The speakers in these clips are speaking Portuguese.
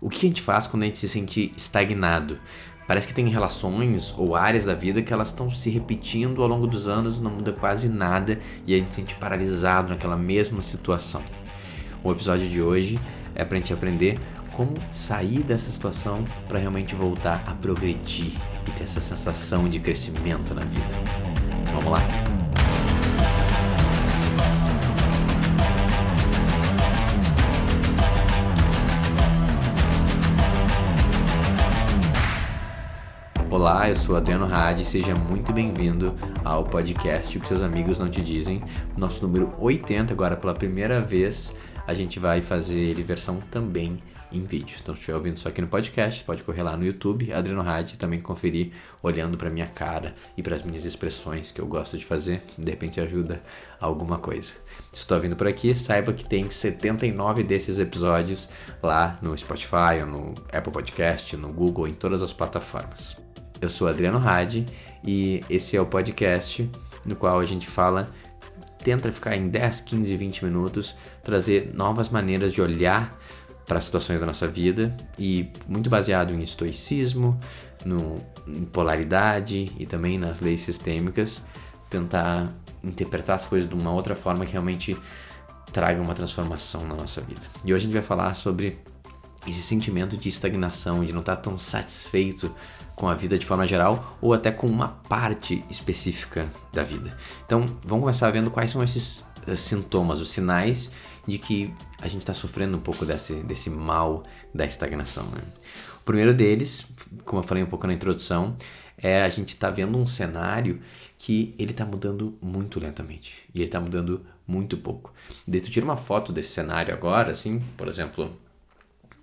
O que a gente faz quando a gente se sente estagnado? Parece que tem relações ou áreas da vida que elas estão se repetindo ao longo dos anos, não muda quase nada e a gente se sente paralisado naquela mesma situação. O episódio de hoje é para a gente aprender como sair dessa situação para realmente voltar a progredir e ter essa sensação de crescimento na vida. Vamos lá? Olá, eu sou Adriano Hadi, seja muito bem-vindo ao podcast O que seus amigos não te dizem, nosso número 80, agora pela primeira vez a gente vai fazer ele versão também em vídeo. Então, se estiver ouvindo só aqui no podcast, pode correr lá no YouTube, Adriano Hadi, também conferir olhando para minha cara e para as minhas expressões que eu gosto de fazer, de repente ajuda alguma coisa. Se estou vindo por aqui, saiba que tem 79 desses episódios lá no Spotify, no Apple Podcast, no Google, em todas as plataformas. Eu sou Adriano Hadi e esse é o podcast no qual a gente fala, tenta ficar em 10, 15, 20 minutos, trazer novas maneiras de olhar para as situações da nossa vida e muito baseado em estoicismo, no, em polaridade e também nas leis sistêmicas, tentar interpretar as coisas de uma outra forma que realmente traga uma transformação na nossa vida. E hoje a gente vai falar sobre esse sentimento de estagnação, de não estar tão satisfeito com a vida de forma geral ou até com uma parte específica da vida. Então, vamos começar vendo quais são esses uh, sintomas, os sinais de que a gente está sofrendo um pouco desse, desse mal da estagnação. Né? O primeiro deles, como eu falei um pouco na introdução, é a gente está vendo um cenário que ele está mudando muito lentamente e ele está mudando muito pouco. Daí tu tira uma foto desse cenário agora, assim, por exemplo,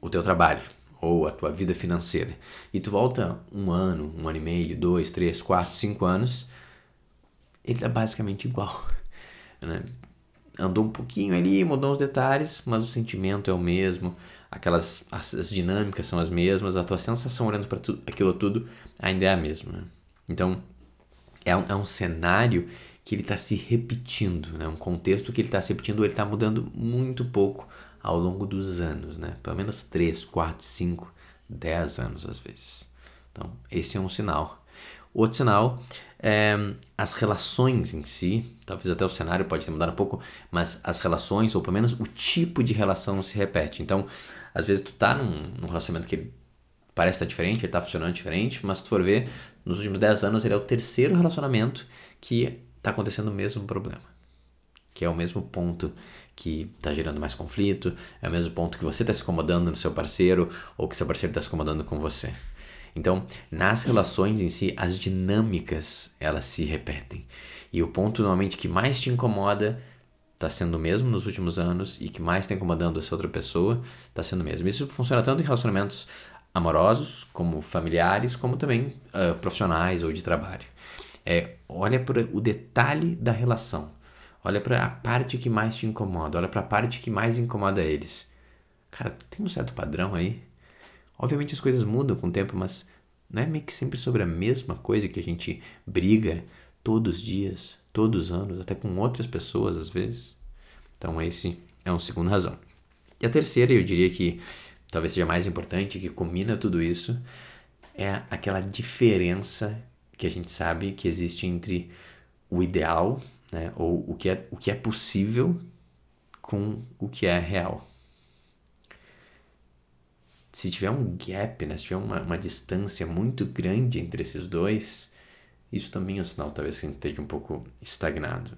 o teu trabalho ou a tua vida financeira. E tu volta um ano, um ano e meio, dois, três, quatro, cinco anos, ele tá basicamente igual. Né? Andou um pouquinho ali, mudou uns detalhes, mas o sentimento é o mesmo, aquelas as, as dinâmicas são as mesmas, a tua sensação olhando para aquilo tudo ainda é a mesma. Né? Então, é um, é um cenário que ele está se repetindo, né? um contexto que ele está se repetindo, ele está mudando muito pouco ao longo dos anos, né? Pelo menos 3, 4, 5, 10 anos às vezes. Então, esse é um sinal. Outro sinal é as relações em si, talvez até o cenário pode ter mudado um pouco, mas as relações, ou pelo menos o tipo de relação se repete. Então, às vezes tu tá num, num relacionamento que parece estar diferente, ele tá funcionando diferente, mas se tu for ver, nos últimos 10 anos ele é o terceiro relacionamento que tá acontecendo o mesmo problema. Que é o mesmo ponto que está gerando mais conflito, é o mesmo ponto que você está se incomodando no seu parceiro ou que seu parceiro está se incomodando com você. Então, nas relações em si, as dinâmicas elas se repetem. E o ponto normalmente que mais te incomoda está sendo o mesmo nos últimos anos e que mais está incomodando essa outra pessoa está sendo o mesmo. Isso funciona tanto em relacionamentos amorosos, como familiares, como também uh, profissionais ou de trabalho. É, olha para o detalhe da relação. Olha para a parte que mais te incomoda, olha para a parte que mais incomoda eles. Cara, tem um certo padrão aí. Obviamente as coisas mudam com o tempo, mas não é meio que sempre sobre a mesma coisa que a gente briga todos os dias, todos os anos, até com outras pessoas às vezes. Então esse é uma segunda razão. E a terceira, eu diria que talvez seja mais importante, que combina tudo isso, é aquela diferença que a gente sabe que existe entre o ideal né? ou o que, é, o que é possível com o que é real. Se tiver um gap, né? se tiver uma, uma distância muito grande entre esses dois, isso também é um sinal talvez que esteja um pouco estagnado.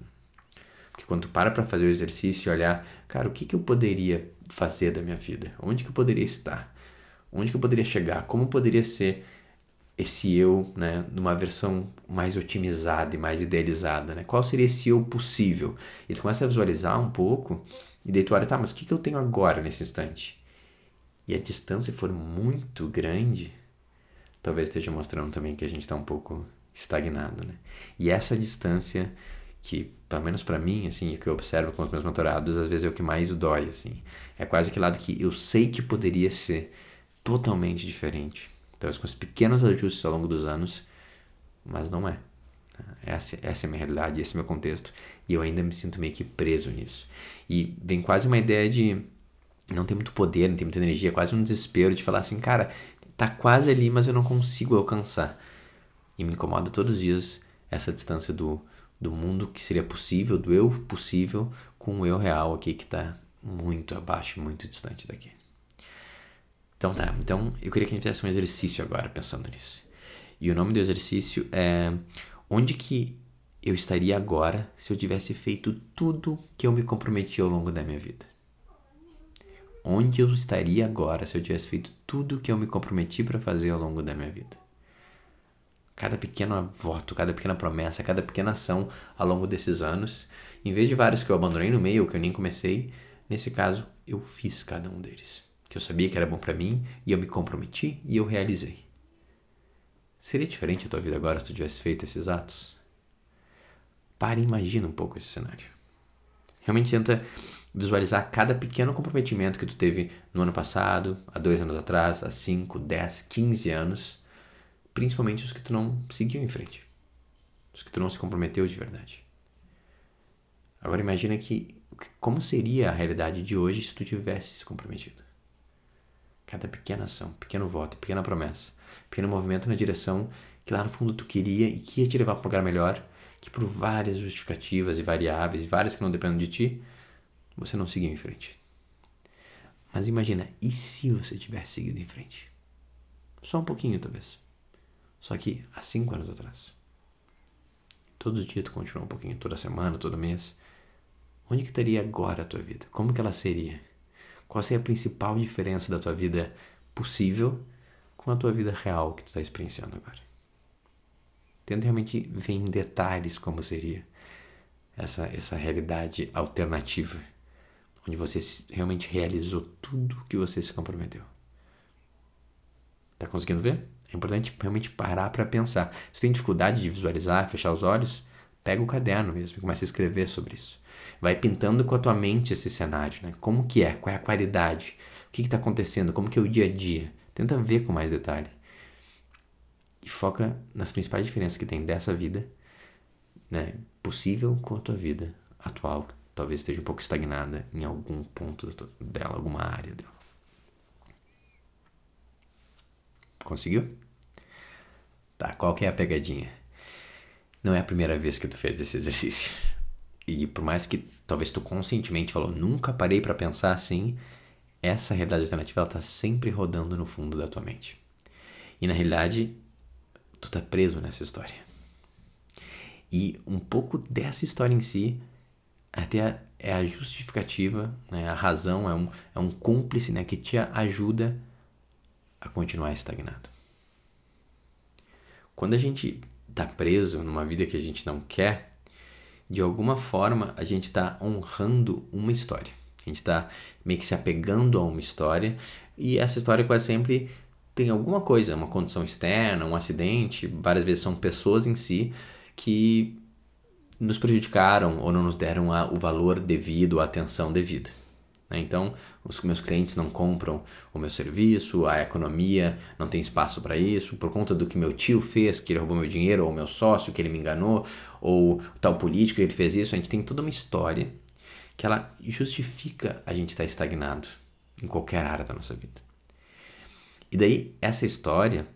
Porque quando tu para para fazer o exercício e olhar, cara, o que, que eu poderia fazer da minha vida? Onde que eu poderia estar? Onde que eu poderia chegar? Como poderia ser esse eu, né, numa versão mais otimizada e mais idealizada, né? Qual seria esse eu possível? E tu começa a visualizar um pouco e daí tu olha, tá, mas o que, que eu tenho agora nesse instante? E a distância for muito grande, talvez esteja mostrando também que a gente está um pouco estagnado, né? E essa distância que, pelo menos para mim, assim, que eu observo com os meus mentorados, às vezes é o que mais dói, assim. É quase que lado que eu sei que poderia ser totalmente diferente Talvez com os pequenos ajustes ao longo dos anos, mas não é. Essa, essa é a minha realidade, esse é o meu contexto, e eu ainda me sinto meio que preso nisso. E vem quase uma ideia de não tem muito poder, não tem muita energia, quase um desespero de falar assim, cara, tá quase ali, mas eu não consigo alcançar. E me incomoda todos os dias essa distância do, do mundo que seria possível, do eu possível, com o eu real aqui que está muito abaixo, muito distante daqui. Então tá, então eu queria que a gente fizesse um exercício agora pensando nisso. E o nome do exercício é onde que eu estaria agora se eu tivesse feito tudo que eu me comprometi ao longo da minha vida? Onde eu estaria agora se eu tivesse feito tudo que eu me comprometi para fazer ao longo da minha vida? Cada pequeno voto, cada pequena promessa, cada pequena ação ao longo desses anos, em vez de vários que eu abandonei no meio, que eu nem comecei, nesse caso eu fiz cada um deles. Que eu sabia que era bom para mim e eu me comprometi e eu realizei. Seria diferente a tua vida agora se tu tivesse feito esses atos? Para e imagina um pouco esse cenário. Realmente tenta visualizar cada pequeno comprometimento que tu teve no ano passado, há dois anos atrás, há cinco, dez, quinze anos, principalmente os que tu não seguiu em frente, os que tu não se comprometeu de verdade. Agora imagina que como seria a realidade de hoje se tu tivesse se comprometido. Cada pequena ação, pequeno voto, pequena promessa, pequeno movimento na direção que lá no fundo tu queria e que ia te levar para um lugar melhor, que por várias justificativas e variáveis, várias que não dependem de ti, você não seguiu em frente. Mas imagina, e se você tivesse seguido em frente? Só um pouquinho, talvez. Só que há cinco anos atrás. Todo dia tu continua um pouquinho, toda semana, todo mês. Onde que estaria agora a tua vida? Como que ela seria? Qual seria a principal diferença da tua vida possível com a tua vida real que tu está experienciando agora? Tenta realmente ver em detalhes como seria essa, essa realidade alternativa, onde você realmente realizou tudo que você se comprometeu. Tá conseguindo ver? É importante realmente parar para pensar. Se tem dificuldade de visualizar, fechar os olhos, pega o caderno mesmo e começa a escrever sobre isso. Vai pintando com a tua mente esse cenário, né? Como que é? Qual é a qualidade? O que está acontecendo? Como que é o dia a dia? Tenta ver com mais detalhe e foca nas principais diferenças que tem dessa vida né, possível com a tua vida atual, talvez esteja um pouco estagnada em algum ponto dela, alguma área dela. Conseguiu? Tá, qual que é a pegadinha? Não é a primeira vez que tu fez esse exercício. E por mais que talvez tu conscientemente falou, nunca parei para pensar assim, essa realidade alternativa ela tá sempre rodando no fundo da tua mente. E na realidade, tu tá preso nessa história. E um pouco dessa história em si até é a justificativa, né? a razão, é um, é um cúmplice né? que te ajuda a continuar estagnado. Quando a gente está preso numa vida que a gente não quer, de alguma forma a gente está honrando uma história. A gente está meio que se apegando a uma história e essa história quase sempre tem alguma coisa, uma condição externa, um acidente, várias vezes são pessoas em si que nos prejudicaram ou não nos deram a, o valor devido, a atenção devida. Né? Então, os meus clientes não compram o meu serviço, a economia não tem espaço para isso, por conta do que meu tio fez, que ele roubou meu dinheiro, ou meu sócio, que ele me enganou, ou tal político ele fez isso. A gente tem toda uma história que ela justifica a gente estar estagnado em qualquer área da nossa vida. E daí, essa história,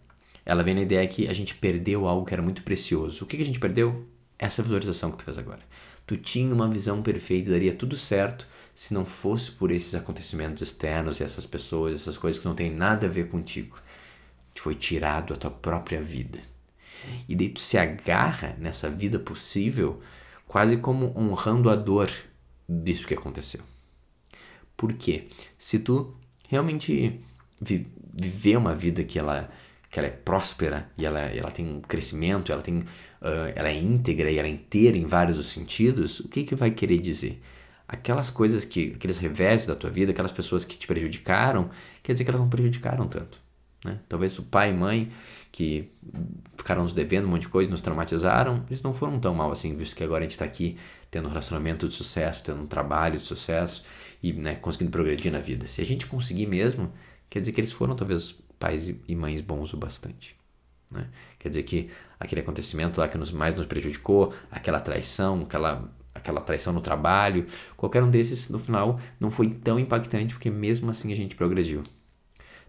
ela vem na ideia que a gente perdeu algo que era muito precioso. O que, que a gente perdeu? Essa visualização que tu fez agora. Tu tinha uma visão perfeita, daria tudo certo se não fosse por esses acontecimentos externos e essas pessoas, essas coisas que não têm nada a ver contigo. Te foi tirado a tua própria vida. E daí tu se agarra nessa vida possível quase como honrando a dor disso que aconteceu. Por quê? Se tu realmente viver uma vida que ela, que ela é próspera e ela, ela tem um crescimento, ela, tem, uh, ela é íntegra e ela é inteira em vários os sentidos, o que, que vai querer dizer? Aquelas coisas que, aqueles revés da tua vida, aquelas pessoas que te prejudicaram, quer dizer que elas não prejudicaram tanto. Né? Talvez o pai e mãe que ficaram nos devendo um monte de coisa, nos traumatizaram, eles não foram tão mal assim, visto que agora a gente está aqui tendo um relacionamento de sucesso, tendo um trabalho de sucesso e né, conseguindo progredir na vida. Se a gente conseguir mesmo, quer dizer que eles foram talvez pais e mães bons o bastante. Né? Quer dizer que aquele acontecimento lá que nos, mais nos prejudicou, aquela traição, aquela, aquela traição no trabalho, qualquer um desses, no final, não foi tão impactante porque mesmo assim a gente progrediu.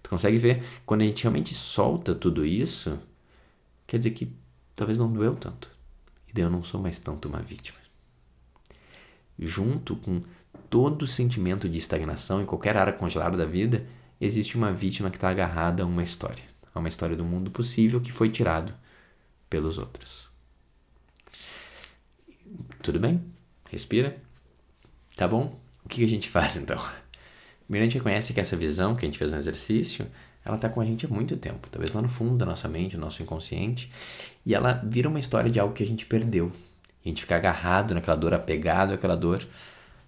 Tu consegue ver? Quando a gente realmente solta tudo isso, quer dizer que talvez não doeu tanto. E daí eu não sou mais tanto uma vítima. Junto com todo sentimento de estagnação em qualquer área congelada da vida, existe uma vítima que está agarrada a uma história. A uma história do mundo possível que foi tirado pelos outros. Tudo bem? Respira. Tá bom? O que a gente faz então? Gente reconhece que essa visão que a gente fez no exercício, ela está com a gente há muito tempo, talvez lá no fundo da nossa mente, do nosso inconsciente, e ela vira uma história de algo que a gente perdeu. A gente fica agarrado naquela dor, apegado àquela dor,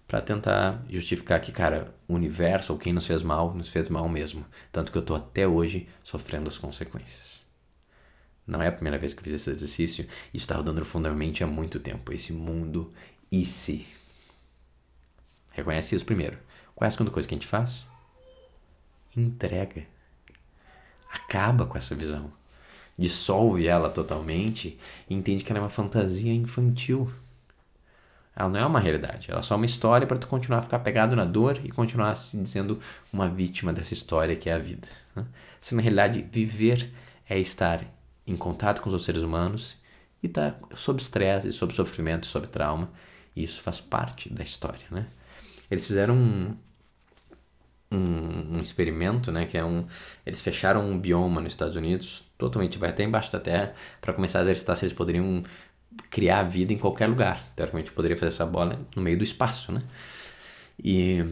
para tentar justificar que, cara, o universo ou quem nos fez mal, nos fez mal mesmo. Tanto que eu tô até hoje sofrendo as consequências. Não é a primeira vez que fiz esse exercício, isso está rodando fundamentalmente há muito tempo. Esse mundo e se. Reconhece isso primeiro. Qual é a segunda coisa que a gente faz? Entrega. Acaba com essa visão. Dissolve ela totalmente e entende que ela é uma fantasia infantil. Ela não é uma realidade, ela é só uma história para tu continuar a ficar pegado na dor e continuar se dizendo uma vítima dessa história que é a vida. Né? Se na realidade viver é estar em contato com os outros seres humanos e estar tá sob estresse, sob sofrimento, sob trauma, isso faz parte da história, né? Eles fizeram um, um, um, experimento, né? Que é um, eles fecharam um bioma nos Estados Unidos, totalmente vai até embaixo da Terra, para começar a exercitar se eles poderiam criar a vida em qualquer lugar. Teoricamente poderia fazer essa bola no meio do espaço, né? E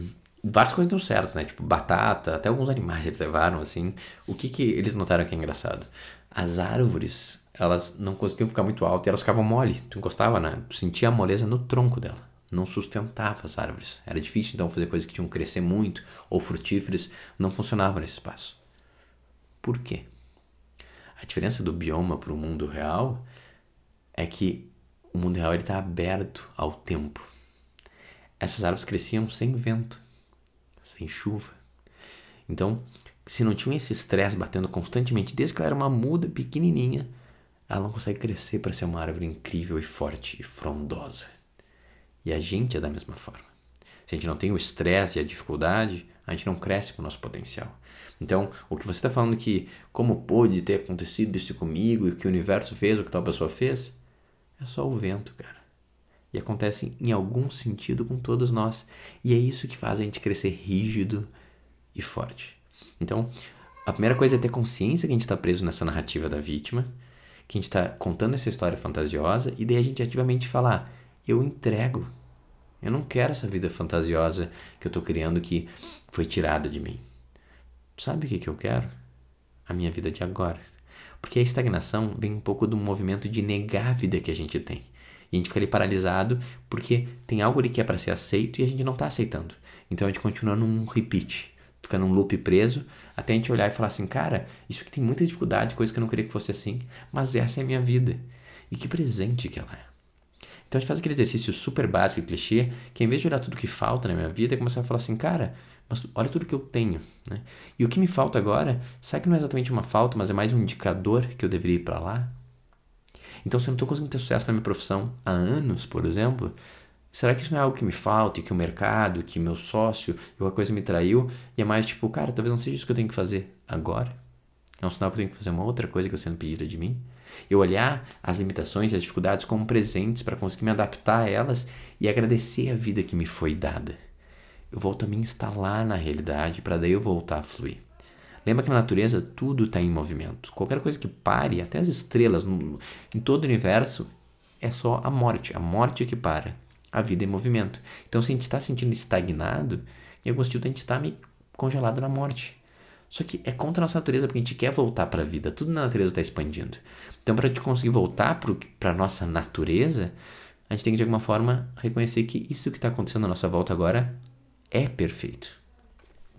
várias coisas deu certo, né? Tipo batata, até alguns animais eles levaram, assim. O que que eles notaram que é engraçado? As árvores, elas não conseguiam ficar muito altas e elas ficavam mole. Tu encostava, né? Tu sentia a moleza no tronco dela. Não sustentava as árvores. Era difícil, então, fazer coisas que tinham que crescer muito ou frutíferas não funcionavam nesse espaço. Por quê? A diferença do bioma para o mundo real é que o mundo real está aberto ao tempo. Essas árvores cresciam sem vento, sem chuva. Então, se não tinha esse estresse batendo constantemente, desde que ela era uma muda pequenininha, ela não consegue crescer para ser uma árvore incrível e forte e frondosa. E a gente é da mesma forma. Se a gente não tem o estresse e a dificuldade, a gente não cresce com o nosso potencial. Então, o que você está falando que como pôde ter acontecido isso comigo e que o universo fez o que tal pessoa fez, é só o vento, cara. E acontece em algum sentido com todos nós. E é isso que faz a gente crescer rígido e forte. Então, a primeira coisa é ter consciência que a gente está preso nessa narrativa da vítima, que a gente está contando essa história fantasiosa, e daí a gente ativamente falar: eu entrego. Eu não quero essa vida fantasiosa que eu estou criando que foi tirada de mim. Sabe o que, que eu quero? A minha vida de agora. Porque a estagnação vem um pouco do movimento de negar a vida que a gente tem. E a gente fica ali paralisado porque tem algo ali que é para ser aceito e a gente não está aceitando. Então a gente continua num repeat, fica num loop preso, até a gente olhar e falar assim, cara, isso aqui tem muita dificuldade, coisa que eu não queria que fosse assim, mas essa é a minha vida. E que presente que ela é. Então a gente faz aquele exercício super básico e clichê, que em vez de olhar tudo que falta na minha vida, é começar a falar assim, cara, mas olha tudo que eu tenho. Né? E o que me falta agora, sabe que não é exatamente uma falta, mas é mais um indicador que eu deveria ir para lá? Então, se eu não estou conseguindo ter sucesso na minha profissão há anos, por exemplo, será que isso não é algo que me falta, e que o mercado, que meu sócio, alguma coisa me traiu? E é mais tipo, cara, talvez não seja isso que eu tenho que fazer agora. É um sinal que eu tenho que fazer uma outra coisa que está sendo pedida de mim. Eu olhar as limitações e as dificuldades como presentes para conseguir me adaptar a elas e agradecer a vida que me foi dada eu volto a me instalar na realidade para daí eu voltar a fluir. Lembra que na natureza tudo está em movimento. Qualquer coisa que pare, até as estrelas no, em todo o universo, é só a morte. A morte é que para. A vida é movimento. Então, se a gente está sentindo estagnado, em algum sentido a gente está meio congelado na morte. Só que é contra a nossa natureza, porque a gente quer voltar para a vida. Tudo na natureza está expandindo. Então, para a gente conseguir voltar para a nossa natureza, a gente tem que, de alguma forma, reconhecer que isso que está acontecendo à nossa volta agora é perfeito.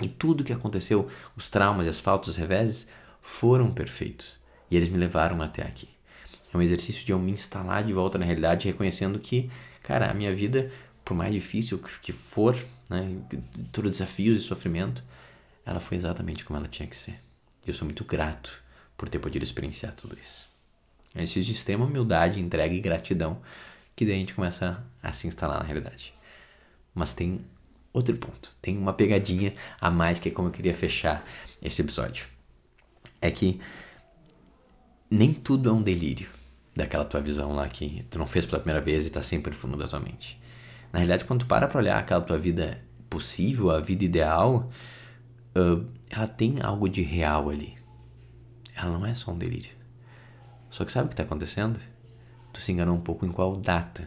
E tudo que aconteceu, os traumas as faltas, os reveses, foram perfeitos. E eles me levaram até aqui. É um exercício de eu me instalar de volta na realidade, reconhecendo que, cara, a minha vida, por mais difícil que for, né, todos desafios e sofrimento, ela foi exatamente como ela tinha que ser. Eu sou muito grato por ter podido experienciar tudo isso. É exercício de extrema humildade, entrega e gratidão que daí a gente começa a se instalar na realidade. Mas tem outro ponto, tem uma pegadinha a mais que é como eu queria fechar esse episódio. É que nem tudo é um delírio daquela tua visão lá que tu não fez pela primeira vez e está sempre no fundo da tua mente. Na realidade, quando tu para pra olhar aquela tua vida possível, a vida ideal, uh, ela tem algo de real ali. Ela não é só um delírio. Só que sabe o que está acontecendo? Tu se enganou um pouco em qual data.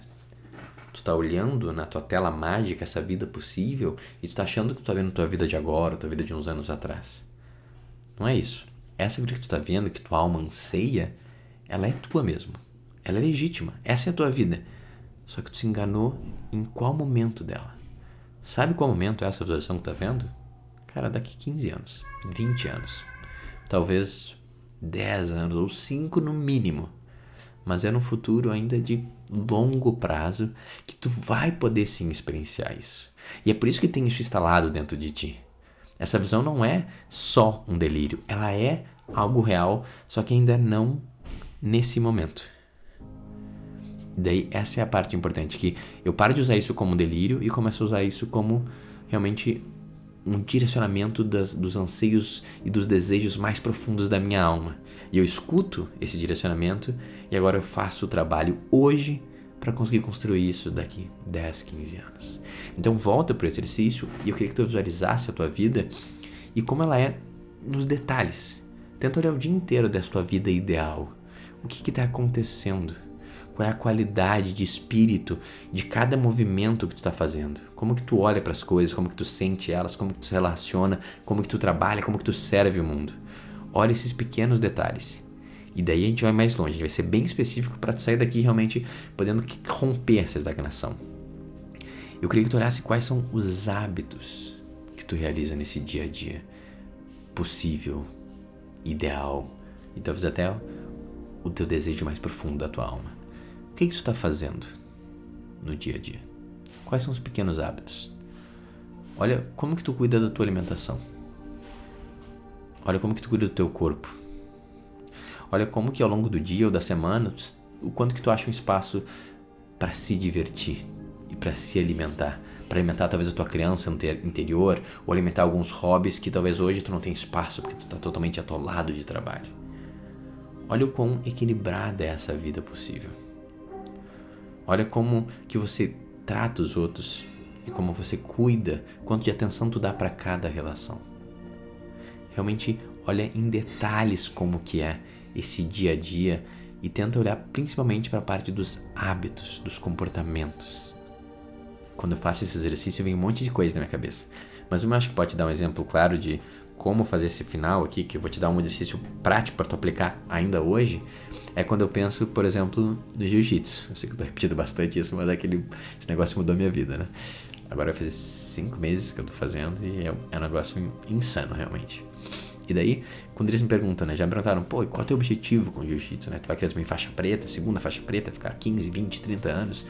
Tu tá olhando na tua tela mágica essa vida possível e tu tá achando que tu tá vendo tua vida de agora, tua vida de uns anos atrás. Não é isso. Essa vida que tu tá vendo, que tua alma anseia, ela é tua mesmo. Ela é legítima. Essa é a tua vida. Só que tu se enganou em qual momento dela. Sabe qual momento é essa visualização que tá vendo? Cara, daqui 15 anos, 20 anos, talvez 10 anos ou 5 no mínimo. Mas é no futuro ainda de longo prazo que tu vai poder sim experienciar isso. E é por isso que tem isso instalado dentro de ti. Essa visão não é só um delírio, ela é algo real, só que ainda não nesse momento. Daí essa é a parte importante que eu paro de usar isso como delírio e começo a usar isso como realmente um direcionamento das, dos anseios e dos desejos mais profundos da minha alma. E eu escuto esse direcionamento e agora eu faço o trabalho hoje para conseguir construir isso daqui 10, 15 anos. Então volta para o exercício e eu queria que tu visualizasse a tua vida e como ela é nos detalhes. Tenta olhar o dia inteiro dessa tua vida ideal. O que está acontecendo? Qual é a qualidade de espírito de cada movimento que tu está fazendo? Como que tu olha para as coisas, como que tu sente elas, como que tu se relaciona, como que tu trabalha, como que tu serve o mundo. Olha esses pequenos detalhes. E daí a gente vai mais longe, a gente vai ser bem específico para sair daqui realmente podendo romper essa estagnação. Eu queria que tu olhasse quais são os hábitos que tu realiza nesse dia a dia possível, ideal e talvez até o teu desejo mais profundo da tua alma. O que, que tu está fazendo no dia a dia? Quais são os pequenos hábitos? Olha como que tu cuida da tua alimentação. Olha como que tu cuida do teu corpo. Olha como que ao longo do dia ou da semana, o quanto que tu acha um espaço para se divertir e para se alimentar, para alimentar talvez a tua criança interior ou alimentar alguns hobbies que talvez hoje tu não tenha espaço porque tu está totalmente atolado de trabalho. Olha o quão equilibrada é essa vida possível. Olha como que você trata os outros e como você cuida, quanto de atenção tu dá para cada relação. Realmente olha em detalhes como que é esse dia a dia e tenta olhar principalmente para a parte dos hábitos, dos comportamentos. Quando eu faço esse exercício vem um monte de coisa na minha cabeça. Mas eu acho que pode dar um exemplo claro de como fazer esse final aqui, que eu vou te dar um exercício prático para tu aplicar ainda hoje, é quando eu penso, por exemplo, no jiu-jitsu. Eu sei que eu tô repetindo bastante isso, mas é aquele, esse negócio mudou minha vida, né? Agora vai fazer cinco meses que eu tô fazendo e é, é um negócio insano, realmente. E daí, quando eles me perguntam, né? Já me perguntaram, pô, qual é o teu objetivo com o jiu-jitsu, né? Tu vai querer também faixa preta, segunda faixa preta, ficar 15, 20, 30 anos,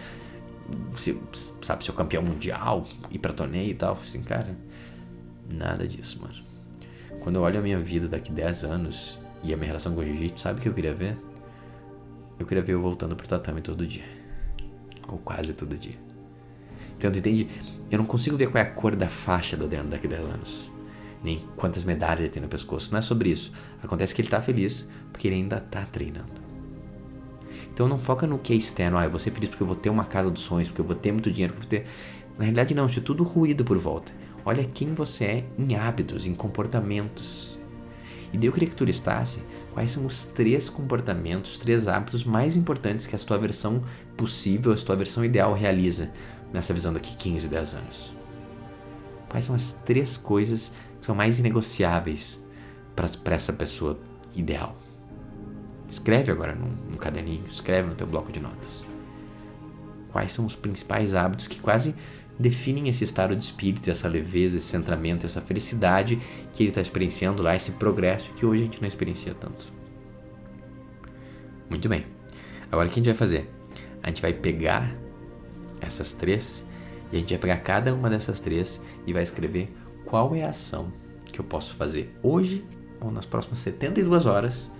se, sabe, ser o campeão mundial, ir pra torneio e tal. Assim, cara, nada disso, mano. Quando eu olho a minha vida daqui 10 anos e a minha relação com o jiu-jitsu, sabe o que eu queria ver? Eu queria ver eu voltando pro tatame todo dia. Ou quase todo dia. Então, tu entende? Eu não consigo ver qual é a cor da faixa do Adriano daqui a 10 anos. Nem quantas medalhas ele tem no pescoço. Não é sobre isso. Acontece que ele tá feliz porque ele ainda tá treinando. Então não foca no que é externo. Ah, eu vou ser feliz porque eu vou ter uma casa dos sonhos, porque eu vou ter muito dinheiro, porque eu vou ter. Na realidade, não, isso é tudo ruído por volta. Olha quem você é em hábitos, em comportamentos. E daí eu queria que tu listasse quais são os três comportamentos, três hábitos mais importantes que a tua versão possível, a tua versão ideal realiza nessa visão daqui 15, 10 anos. Quais são as três coisas que são mais inegociáveis para essa pessoa ideal? Escreve agora num, num caderninho, escreve no teu bloco de notas. Quais são os principais hábitos que quase definem esse estado de espírito, essa leveza, esse centramento, essa felicidade que ele está experienciando lá, esse progresso que hoje a gente não experiencia tanto. Muito bem. Agora o que a gente vai fazer? A gente vai pegar essas três e a gente vai pegar cada uma dessas três e vai escrever qual é a ação que eu posso fazer hoje ou nas próximas 72 horas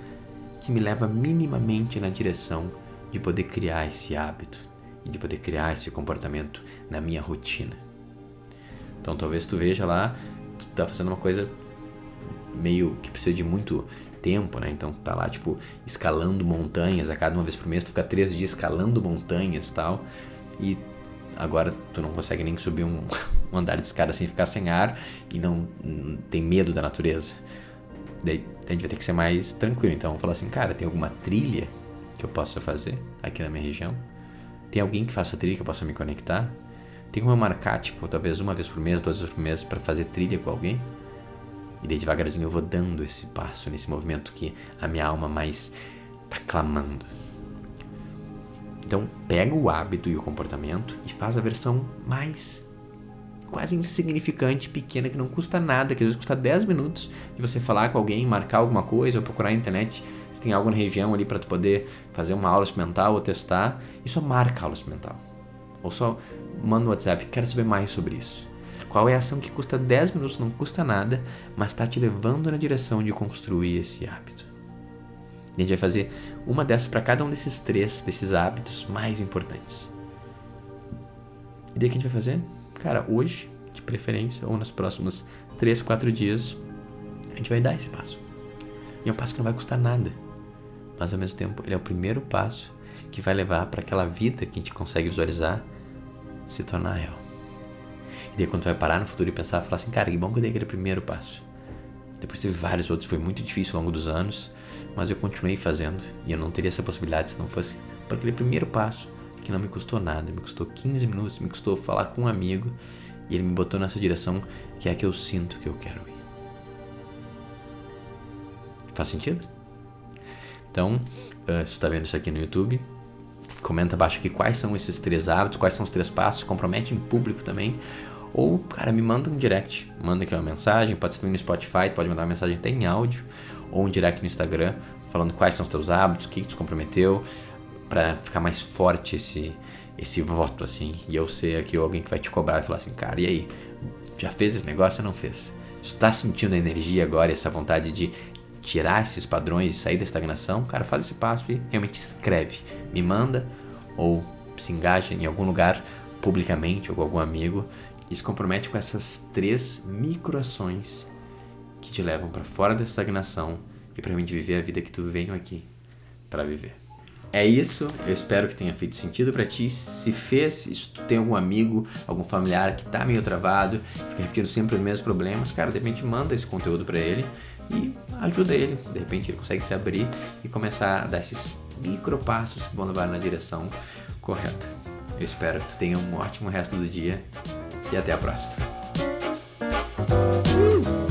que me leva minimamente na direção de poder criar esse hábito e de poder criar esse comportamento na minha rotina. Então talvez tu veja lá, tu tá fazendo uma coisa meio que precisa de muito tempo, né? Então tá lá, tipo, escalando montanhas a cada uma vez por mês, tu fica três dias escalando montanhas tal, e agora tu não consegue nem subir um, um andar de escada sem ficar sem ar e não, não tem medo da natureza. Daí a gente vai ter que ser mais tranquilo. Então vamos falar assim, cara, tem alguma trilha que eu possa fazer aqui na minha região? Tem alguém que faça trilha que eu possa me conectar? Tem como eu marcar, tipo, talvez uma vez por mês, duas vezes por mês para fazer trilha com alguém? E daí devagarzinho eu vou dando esse passo, nesse movimento que a minha alma mais tá clamando. Então, pega o hábito e o comportamento e faz a versão mais quase insignificante, pequena, que não custa nada, que às vezes custa 10 minutos de você falar com alguém, marcar alguma coisa, ou procurar na internet se tem algo na região ali para tu poder fazer uma aula experimental ou testar, e só marca a aula experimental. Ou só manda no WhatsApp, quero saber mais sobre isso. Qual é a ação que custa 10 minutos, não custa nada, mas está te levando na direção de construir esse hábito. E a gente vai fazer uma dessas para cada um desses três, desses hábitos mais importantes. E daí o que a gente vai fazer? Cara, hoje, de preferência, ou nos próximos 3, 4 dias, a gente vai dar esse passo. E é um passo que não vai custar nada. Mas ao mesmo tempo, ele é o primeiro passo que vai levar para aquela vida que a gente consegue visualizar se tornar real. E daí quando tu vai parar no futuro e pensar, falar assim, cara, que bom que eu dei aquele primeiro passo. Depois teve vários outros, foi muito difícil ao longo dos anos, mas eu continuei fazendo e eu não teria essa possibilidade se não fosse por aquele primeiro passo que não me custou nada, me custou 15 minutos, me custou falar com um amigo e ele me botou nessa direção que é a que eu sinto que eu quero ir. Faz sentido? Então, uh, se está vendo isso aqui no YouTube, comenta abaixo aqui quais são esses três hábitos, quais são os três passos, compromete em público também. Ou, cara, me manda um direct, manda aqui uma mensagem, pode ser no Spotify, pode mandar uma mensagem até em áudio, ou um direct no Instagram, falando quais são os teus hábitos, o que, que tu se comprometeu, para ficar mais forte esse, esse voto, assim. E eu ser aqui alguém que vai te cobrar e falar assim, cara, e aí? Já fez esse negócio ou não fez? Está sentindo a energia agora, essa vontade de tirar esses padrões e sair da estagnação, cara, faz esse passo e realmente escreve. Me manda ou se engaja em algum lugar publicamente ou com algum amigo e se compromete com essas três microações que te levam para fora da estagnação e para realmente viver a vida que tu veio aqui para viver. É isso, eu espero que tenha feito sentido para ti. Se fez, se tu tem algum amigo, algum familiar que tá meio travado, fica repetindo sempre os mesmos problemas, cara, de repente manda esse conteúdo para ele e ajuda ele. De repente ele consegue se abrir e começar a dar esses micro passos que vão levar na direção correta. Eu espero que tu tenha um ótimo resto do dia e até a próxima. Uh!